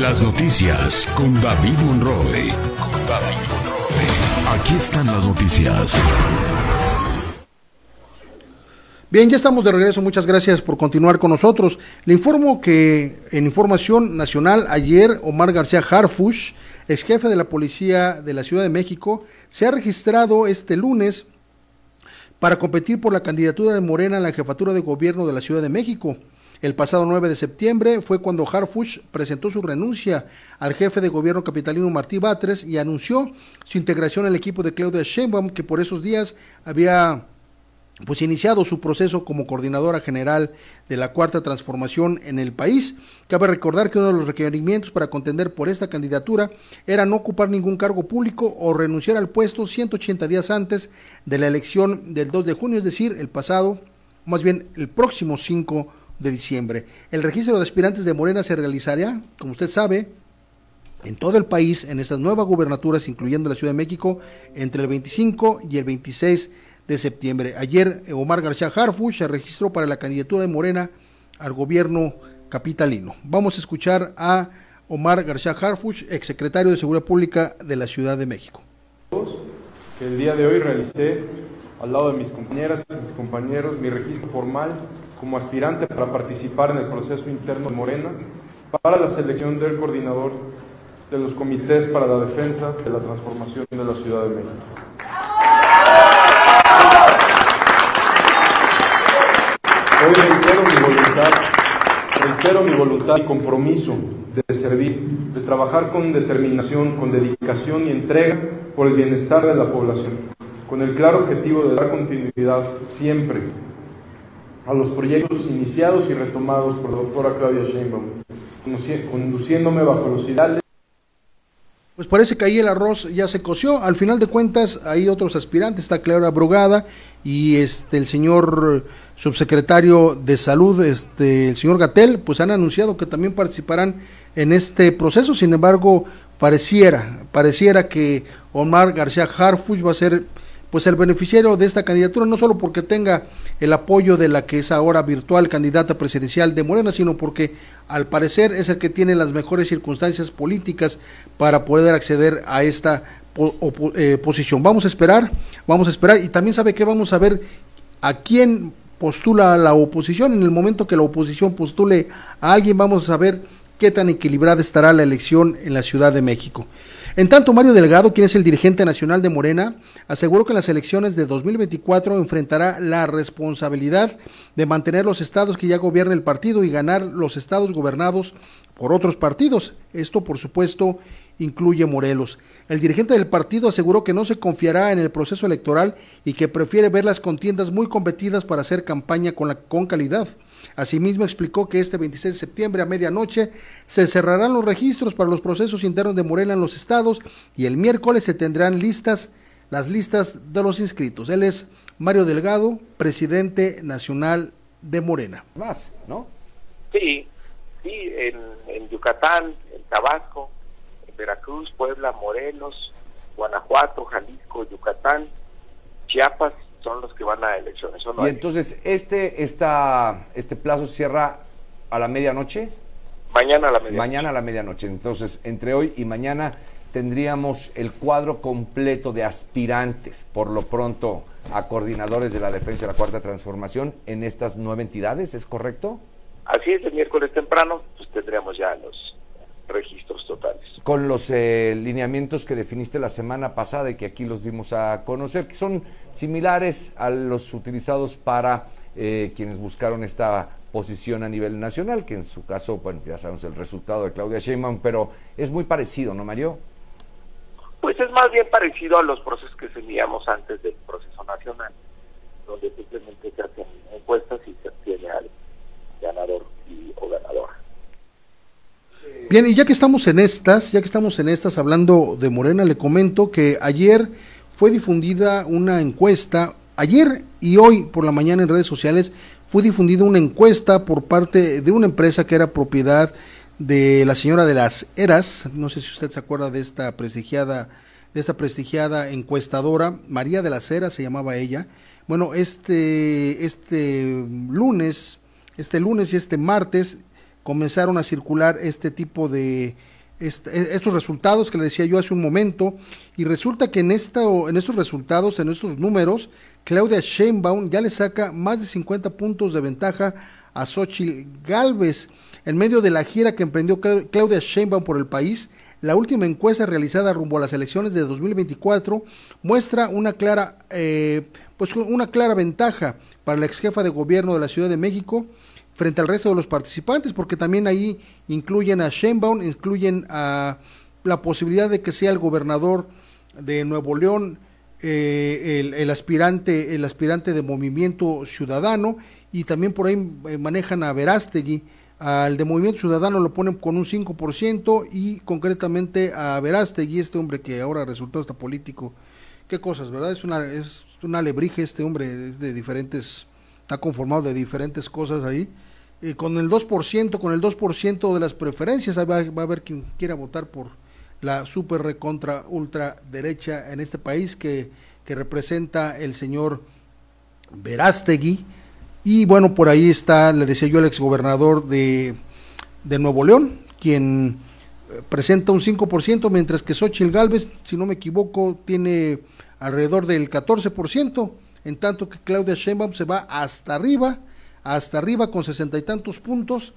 Las noticias con David Monroe. Aquí están las noticias. Bien, ya estamos de regreso. Muchas gracias por continuar con nosotros. Le informo que en información nacional ayer Omar García Harfush, ex jefe de la policía de la Ciudad de México, se ha registrado este lunes para competir por la candidatura de Morena a la jefatura de gobierno de la Ciudad de México. El pasado 9 de septiembre fue cuando Harfush presentó su renuncia al jefe de gobierno capitalino Martí Batres y anunció su integración al equipo de Claudia Sheinbaum, que por esos días había pues iniciado su proceso como coordinadora general de la cuarta transformación en el país. Cabe recordar que uno de los requerimientos para contender por esta candidatura era no ocupar ningún cargo público o renunciar al puesto 180 días antes de la elección del 2 de junio, es decir, el pasado, más bien el próximo 5 de diciembre. El registro de aspirantes de Morena se realizará, como usted sabe, en todo el país, en estas nuevas gubernaturas, incluyendo la Ciudad de México, entre el 25 y el 26 de septiembre. Ayer eh, Omar García Harfuch se registró para la candidatura de Morena al gobierno capitalino. Vamos a escuchar a Omar García Harfuch, exsecretario de Seguridad Pública de la Ciudad de México. El día de hoy realicé al lado de mis compañeras y mis compañeros mi registro formal como aspirante para participar en el proceso interno de Morena para la selección del coordinador de los comités para la defensa de la transformación de la Ciudad de México. Hoy reitero mi voluntad, reitero mi voluntad y compromiso de servir, de trabajar con determinación, con dedicación y entrega por el bienestar de la población, con el claro objetivo de dar continuidad siempre a los proyectos iniciados y retomados por la doctora Claudia Sheinbaum, conduciéndome bajo los ideales pues parece que ahí el arroz ya se coció. Al final de cuentas, hay otros aspirantes, está Clara Brugada y este el señor subsecretario de salud, este el señor Gatel, pues han anunciado que también participarán en este proceso. Sin embargo, pareciera, pareciera que Omar García Harfuch va a ser pues el beneficiario de esta candidatura, no solo porque tenga el apoyo de la que es ahora virtual candidata presidencial de Morena, sino porque al parecer es el que tiene las mejores circunstancias políticas para poder acceder a esta eh, posición. Vamos a esperar, vamos a esperar y también sabe que vamos a ver a quién postula la oposición. En el momento que la oposición postule a alguien, vamos a saber qué tan equilibrada estará la elección en la Ciudad de México. En tanto, Mario Delgado, quien es el dirigente nacional de Morena, aseguró que en las elecciones de 2024 enfrentará la responsabilidad de mantener los estados que ya gobierna el partido y ganar los estados gobernados por otros partidos. Esto, por supuesto, incluye Morelos. El dirigente del partido aseguró que no se confiará en el proceso electoral y que prefiere ver las contiendas muy competidas para hacer campaña con, la, con calidad. Asimismo explicó que este 26 de septiembre a medianoche se cerrarán los registros para los procesos internos de Morena en los estados y el miércoles se tendrán listas las listas de los inscritos. Él es Mario Delgado, presidente nacional de Morena. Más, ¿no? Sí, sí, en, en Yucatán, en Tabasco, en Veracruz, Puebla, Morelos, Guanajuato, Jalisco, Yucatán, Chiapas, son los que van a elecciones. y entonces, este, esta, ¿este plazo cierra a la medianoche? Mañana a la medianoche. Mañana a la medianoche. Entonces, entre hoy y mañana tendríamos el cuadro completo de aspirantes, por lo pronto, a coordinadores de la defensa de la Cuarta Transformación en estas nueve entidades, ¿es correcto? Así es, el miércoles temprano, pues tendríamos ya los registros totales. Con los eh, lineamientos que definiste la semana pasada y que aquí los dimos a conocer, que son similares a los utilizados para eh, quienes buscaron esta posición a nivel nacional, que en su caso, bueno, ya sabemos el resultado de Claudia Sheinbaum, pero es muy parecido, ¿no, Mario? Pues es más bien parecido a los procesos que teníamos antes del proceso nacional, donde simplemente se hacen encuestas y se obtiene al ganador y, o ganadora. Bien, y ya que estamos en estas, ya que estamos en estas hablando de Morena, le comento que ayer fue difundida una encuesta, ayer y hoy por la mañana en redes sociales fue difundida una encuesta por parte de una empresa que era propiedad de la señora de las Eras, no sé si usted se acuerda de esta prestigiada de esta prestigiada encuestadora, María de las Heras se llamaba ella. Bueno, este este lunes, este lunes y este martes comenzaron a circular este tipo de estos resultados que le decía yo hace un momento y resulta que en esta en estos resultados en estos números Claudia Sheinbaum ya le saca más de 50 puntos de ventaja a Xochitl Galvez en medio de la gira que emprendió Claudia Sheinbaum por el país la última encuesta realizada rumbo a las elecciones de 2024 muestra una clara eh, pues una clara ventaja para la ex jefa de gobierno de la Ciudad de México frente al resto de los participantes, porque también ahí incluyen a Sheinbaum, incluyen a la posibilidad de que sea el gobernador de Nuevo León, eh, el, aspirante, el aspirante de Movimiento Ciudadano y también por ahí eh, manejan a Verástegui. Al de Movimiento Ciudadano lo ponen con un 5% y concretamente a Verástegui, este hombre que ahora resultó hasta político. Qué cosas, ¿verdad? Es una, es una alebrije este hombre, es de diferentes, está conformado de diferentes cosas ahí. Eh, con el 2%, con el 2% de las preferencias, va, a haber quien quiera votar por la super recontra ultra derecha en este país que, que representa el señor Verástegui. Y bueno, por ahí está, le decía yo, el exgobernador de, de Nuevo León, quien eh, presenta un 5%, mientras que Xochitl Galvez, si no me equivoco, tiene alrededor del 14%, en tanto que Claudia Sheinbaum se va hasta arriba, hasta arriba con sesenta y tantos puntos.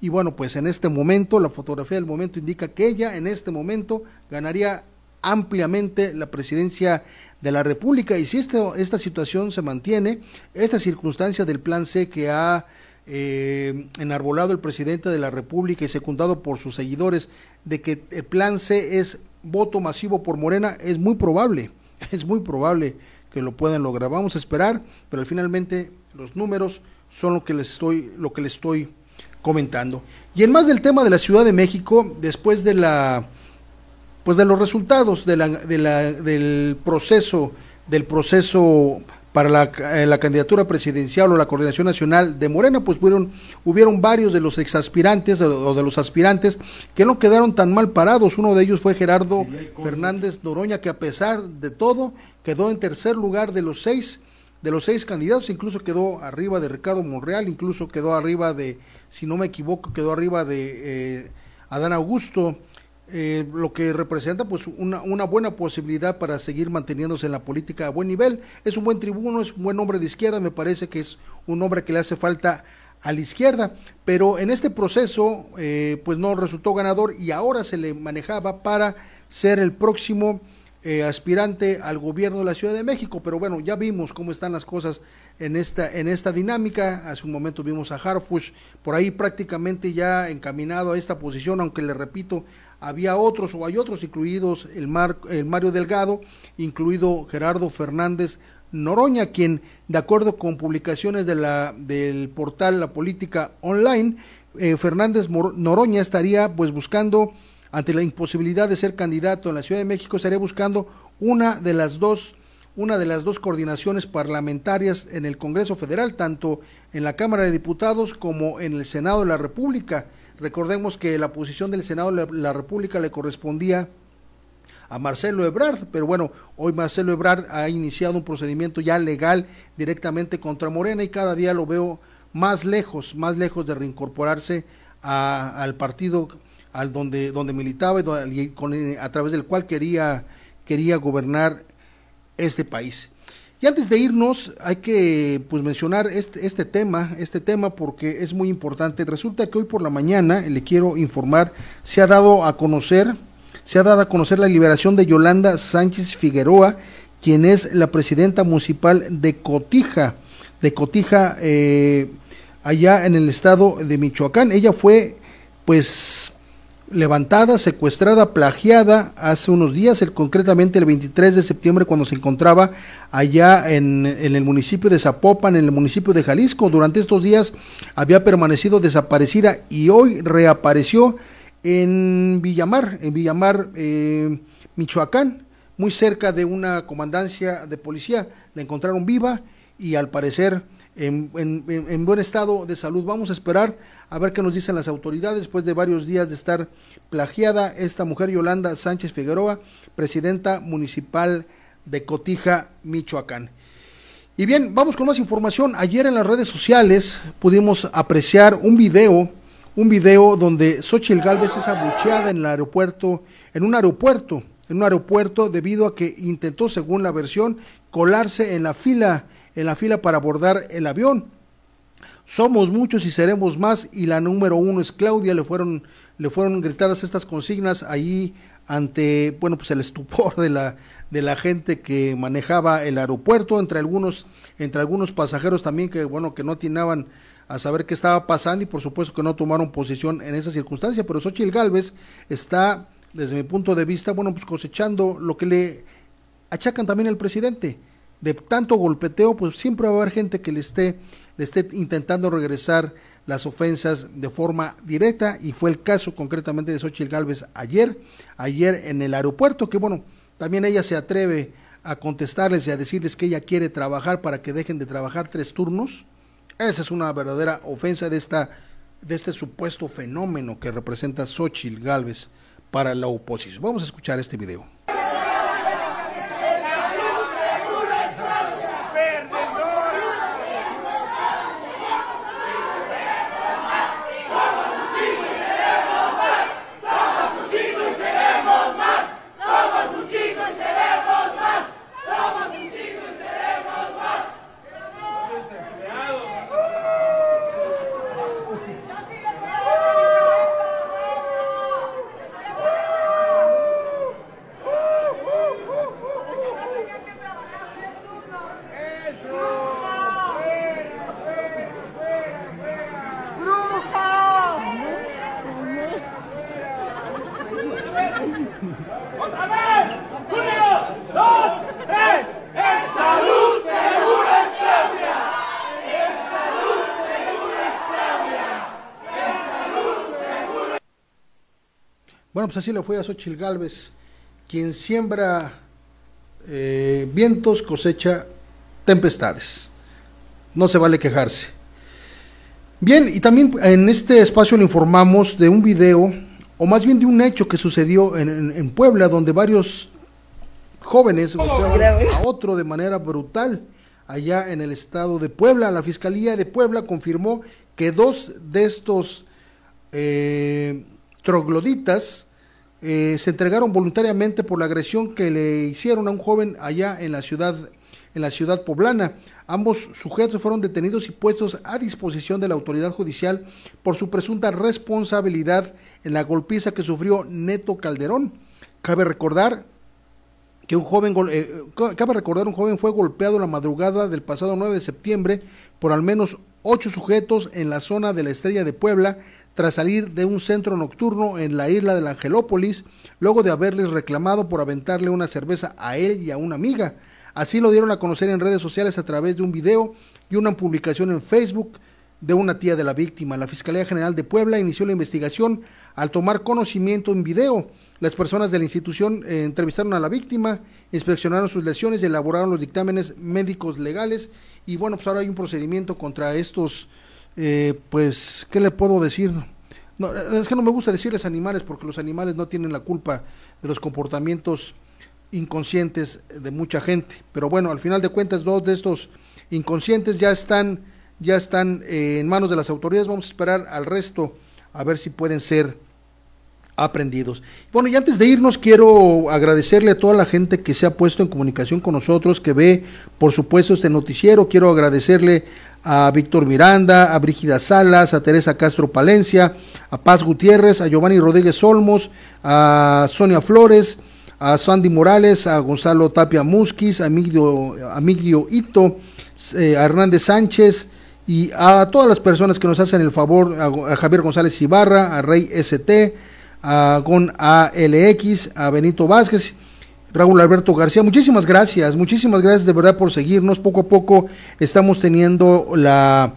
Y bueno, pues en este momento, la fotografía del momento indica que ella en este momento ganaría ampliamente la presidencia de la República. Y si este, esta situación se mantiene, esta circunstancia del plan C que ha eh, enarbolado el presidente de la República y secundado por sus seguidores, de que el plan C es voto masivo por Morena, es muy probable, es muy probable que lo puedan lograr. Vamos a esperar, pero finalmente los números son lo que les estoy, lo que les estoy comentando. Y en más del tema de la Ciudad de México, después de la pues de los resultados de la, de la, del proceso del proceso para la, eh, la, candidatura presidencial o la coordinación nacional de Morena, pues hubieron, hubieron varios de los exaspirantes o de los aspirantes que no quedaron tan mal parados. Uno de ellos fue Gerardo Fernández Noroña, que a pesar de todo quedó en tercer lugar de los seis de los seis candidatos, incluso quedó arriba de Ricardo Monreal, incluso quedó arriba de, si no me equivoco, quedó arriba de eh, Adán Augusto eh, lo que representa pues una, una, buena posibilidad para seguir manteniéndose en la política a buen nivel. Es un buen tribuno, es un buen hombre de izquierda, me parece que es un hombre que le hace falta a la izquierda, pero en este proceso eh, pues no resultó ganador y ahora se le manejaba para ser el próximo eh, aspirante al gobierno de la Ciudad de México, pero bueno, ya vimos cómo están las cosas en esta, en esta dinámica, hace un momento vimos a Harfush por ahí prácticamente ya encaminado a esta posición, aunque le repito, había otros o hay otros, incluidos el, Mar, el Mario Delgado, incluido Gerardo Fernández Noroña, quien, de acuerdo con publicaciones de la, del portal La Política Online, eh, Fernández Noroña estaría pues buscando, ante la imposibilidad de ser candidato en la Ciudad de México, estaría buscando una de las dos una de las dos coordinaciones parlamentarias en el Congreso Federal, tanto en la Cámara de Diputados como en el Senado de la República. Recordemos que la posición del Senado de la República le correspondía a Marcelo Ebrard, pero bueno, hoy Marcelo Ebrard ha iniciado un procedimiento ya legal directamente contra Morena y cada día lo veo más lejos, más lejos de reincorporarse al partido al donde, donde militaba y, con, a través del cual quería, quería gobernar este país. Y antes de irnos, hay que pues mencionar este, este tema, este tema porque es muy importante. Resulta que hoy por la mañana, le quiero informar, se ha dado a conocer, se ha dado a conocer la liberación de Yolanda Sánchez Figueroa, quien es la presidenta municipal de Cotija, de Cotija, eh, allá en el estado de Michoacán. Ella fue, pues, levantada, secuestrada, plagiada hace unos días, el, concretamente el 23 de septiembre, cuando se encontraba allá en, en, el municipio de Zapopan, en el municipio de Jalisco. Durante estos días había permanecido desaparecida y hoy reapareció en Villamar, en Villamar, eh, Michoacán, muy cerca de una comandancia de policía. La encontraron viva y al parecer en, en, buen estado de salud. Vamos a esperar a ver qué nos dicen las autoridades después de varios días de estar plagiada esta mujer Yolanda Sánchez Figueroa, presidenta municipal de Cotija, Michoacán. Y bien, vamos con más información. Ayer en las redes sociales pudimos apreciar un video, un video donde Xochitl Galvez es abucheada en el aeropuerto, en un aeropuerto, en un aeropuerto debido a que intentó, según la versión, colarse en la fila en la fila para abordar el avión. Somos muchos y seremos más y la número uno es Claudia, le fueron, le fueron gritadas estas consignas ahí ante, bueno, pues el estupor de la, de la gente que manejaba el aeropuerto, entre algunos, entre algunos pasajeros también que, bueno, que no atinaban a saber qué estaba pasando y por supuesto que no tomaron posición en esa circunstancia, pero Xochitl Galvez está, desde mi punto de vista, bueno, pues cosechando lo que le achacan también al presidente. De tanto golpeteo, pues siempre va a haber gente que le esté, le esté intentando regresar las ofensas de forma directa y fue el caso concretamente de Xochitl Galvez ayer, ayer en el aeropuerto, que bueno, también ella se atreve a contestarles y a decirles que ella quiere trabajar para que dejen de trabajar tres turnos. Esa es una verdadera ofensa de esta de este supuesto fenómeno que representa Xochitl Galvez para la oposición. Vamos a escuchar este video. Pues así le fue a Xochitl Galvez, quien siembra eh, vientos, cosecha tempestades. No se vale quejarse. Bien, y también en este espacio le informamos de un video, o más bien de un hecho que sucedió en, en Puebla, donde varios jóvenes golpeaban a otro de manera brutal allá en el estado de Puebla. La Fiscalía de Puebla confirmó que dos de estos eh, trogloditas eh, se entregaron voluntariamente por la agresión que le hicieron a un joven allá en la ciudad en la ciudad poblana. Ambos sujetos fueron detenidos y puestos a disposición de la autoridad judicial por su presunta responsabilidad en la golpiza que sufrió Neto Calderón. Cabe recordar que un joven eh, cabe recordar un joven fue golpeado la madrugada del pasado 9 de septiembre por al menos ocho sujetos en la zona de la Estrella de Puebla tras salir de un centro nocturno en la isla de la Angelópolis, luego de haberles reclamado por aventarle una cerveza a él y a una amiga. Así lo dieron a conocer en redes sociales a través de un video y una publicación en Facebook de una tía de la víctima. La Fiscalía General de Puebla inició la investigación al tomar conocimiento en video. Las personas de la institución eh, entrevistaron a la víctima, inspeccionaron sus lesiones y elaboraron los dictámenes médicos legales. Y bueno, pues ahora hay un procedimiento contra estos eh, pues, ¿qué le puedo decir? No, es que no me gusta decirles animales porque los animales no tienen la culpa de los comportamientos inconscientes de mucha gente. Pero bueno, al final de cuentas, dos de estos inconscientes ya están, ya están eh, en manos de las autoridades. Vamos a esperar al resto a ver si pueden ser aprendidos. Bueno, y antes de irnos, quiero agradecerle a toda la gente que se ha puesto en comunicación con nosotros, que ve, por supuesto, este noticiero. Quiero agradecerle a Víctor Miranda, a Brígida Salas, a Teresa Castro Palencia, a Paz Gutiérrez, a Giovanni Rodríguez Olmos, a Sonia Flores, a Sandy Morales, a Gonzalo Tapia Musquiz, a Emilio, Ito, eh, a Hernández Sánchez y a todas las personas que nos hacen el favor, a, Javier González Ibarra, a Rey ST, a a Benito Vázquez Raúl Alberto García. Muchísimas gracias, muchísimas gracias de verdad por seguirnos. Poco a poco estamos teniendo la,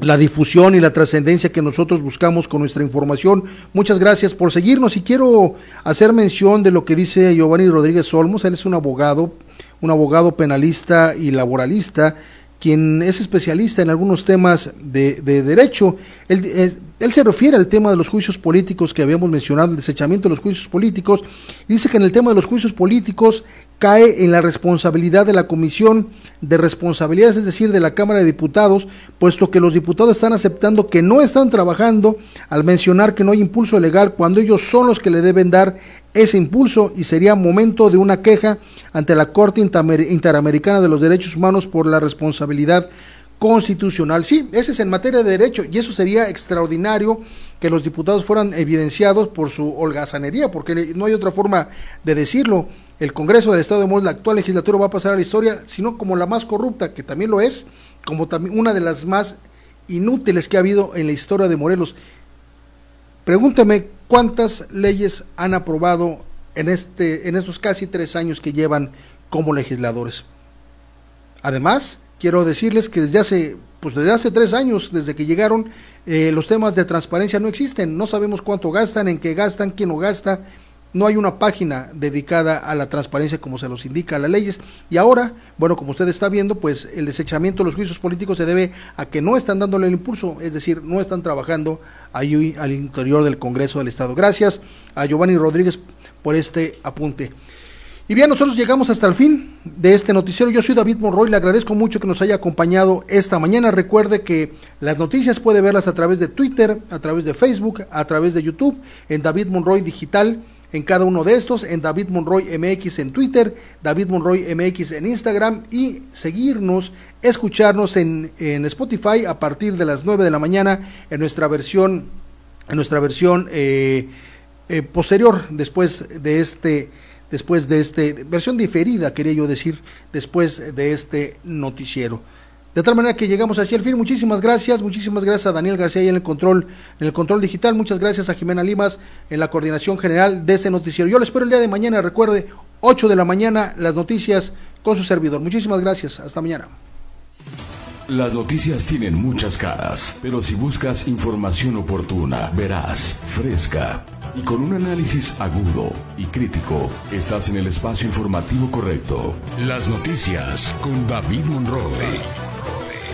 la difusión y la trascendencia que nosotros buscamos con nuestra información. Muchas gracias por seguirnos y quiero hacer mención de lo que dice Giovanni Rodríguez Olmos. Él es un abogado, un abogado penalista y laboralista quien es especialista en algunos temas de, derecho. Él, él, se refiere al tema de los juicios políticos que habíamos mencionado, el desechamiento de los juicios políticos, dice que en el tema de los juicios políticos cae en la responsabilidad de la Comisión de Responsabilidades, es decir, de la Cámara de Diputados, puesto que los diputados están aceptando que no están trabajando al mencionar que no hay impulso legal cuando ellos son los que le deben dar ese impulso y sería momento de una queja ante la Corte Interamericana de los Derechos Humanos por la responsabilidad constitucional. Sí, ese es en materia de derecho y eso sería extraordinario que los diputados fueran evidenciados por su holgazanería, porque no hay otra forma de decirlo. El Congreso del Estado de Morelos, la actual legislatura, va a pasar a la historia, sino como la más corrupta, que también lo es, como también una de las más inútiles que ha habido en la historia de Morelos. Pregúntame cuántas leyes han aprobado en, este, en estos casi tres años que llevan como legisladores. Además, quiero decirles que desde hace, pues desde hace tres años, desde que llegaron, eh, los temas de transparencia no existen. No sabemos cuánto gastan, en qué gastan, quién lo gasta. No hay una página dedicada a la transparencia como se los indica las leyes. Y ahora, bueno, como usted está viendo, pues el desechamiento de los juicios políticos se debe a que no están dándole el impulso, es decir, no están trabajando ahí al interior del Congreso del Estado. Gracias a Giovanni Rodríguez por este apunte. Y bien, nosotros llegamos hasta el fin de este noticiero. Yo soy David Monroy, le agradezco mucho que nos haya acompañado esta mañana. Recuerde que las noticias puede verlas a través de Twitter, a través de Facebook, a través de YouTube, en David Monroy Digital, en cada uno de estos, en David Monroy MX en Twitter, David Monroy MX en Instagram y seguirnos, escucharnos en, en Spotify a partir de las 9 de la mañana en nuestra versión, en nuestra versión eh, eh, posterior después de este después de este, versión diferida, quería yo decir, después de este noticiero. De tal manera que llegamos hacia el fin. Muchísimas gracias, muchísimas gracias a Daniel García en el control, en el control digital. Muchas gracias a Jimena Limas en la coordinación general de este noticiero. Yo lo espero el día de mañana. Recuerde, 8 de la mañana, las noticias con su servidor. Muchísimas gracias. Hasta mañana. Las noticias tienen muchas caras, pero si buscas información oportuna, verás, fresca y con un análisis agudo y crítico, estás en el espacio informativo correcto. Las noticias con David Monroe.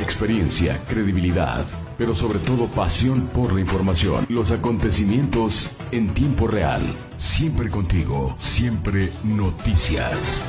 Experiencia, credibilidad, pero sobre todo pasión por la información. Los acontecimientos en tiempo real. Siempre contigo, siempre noticias.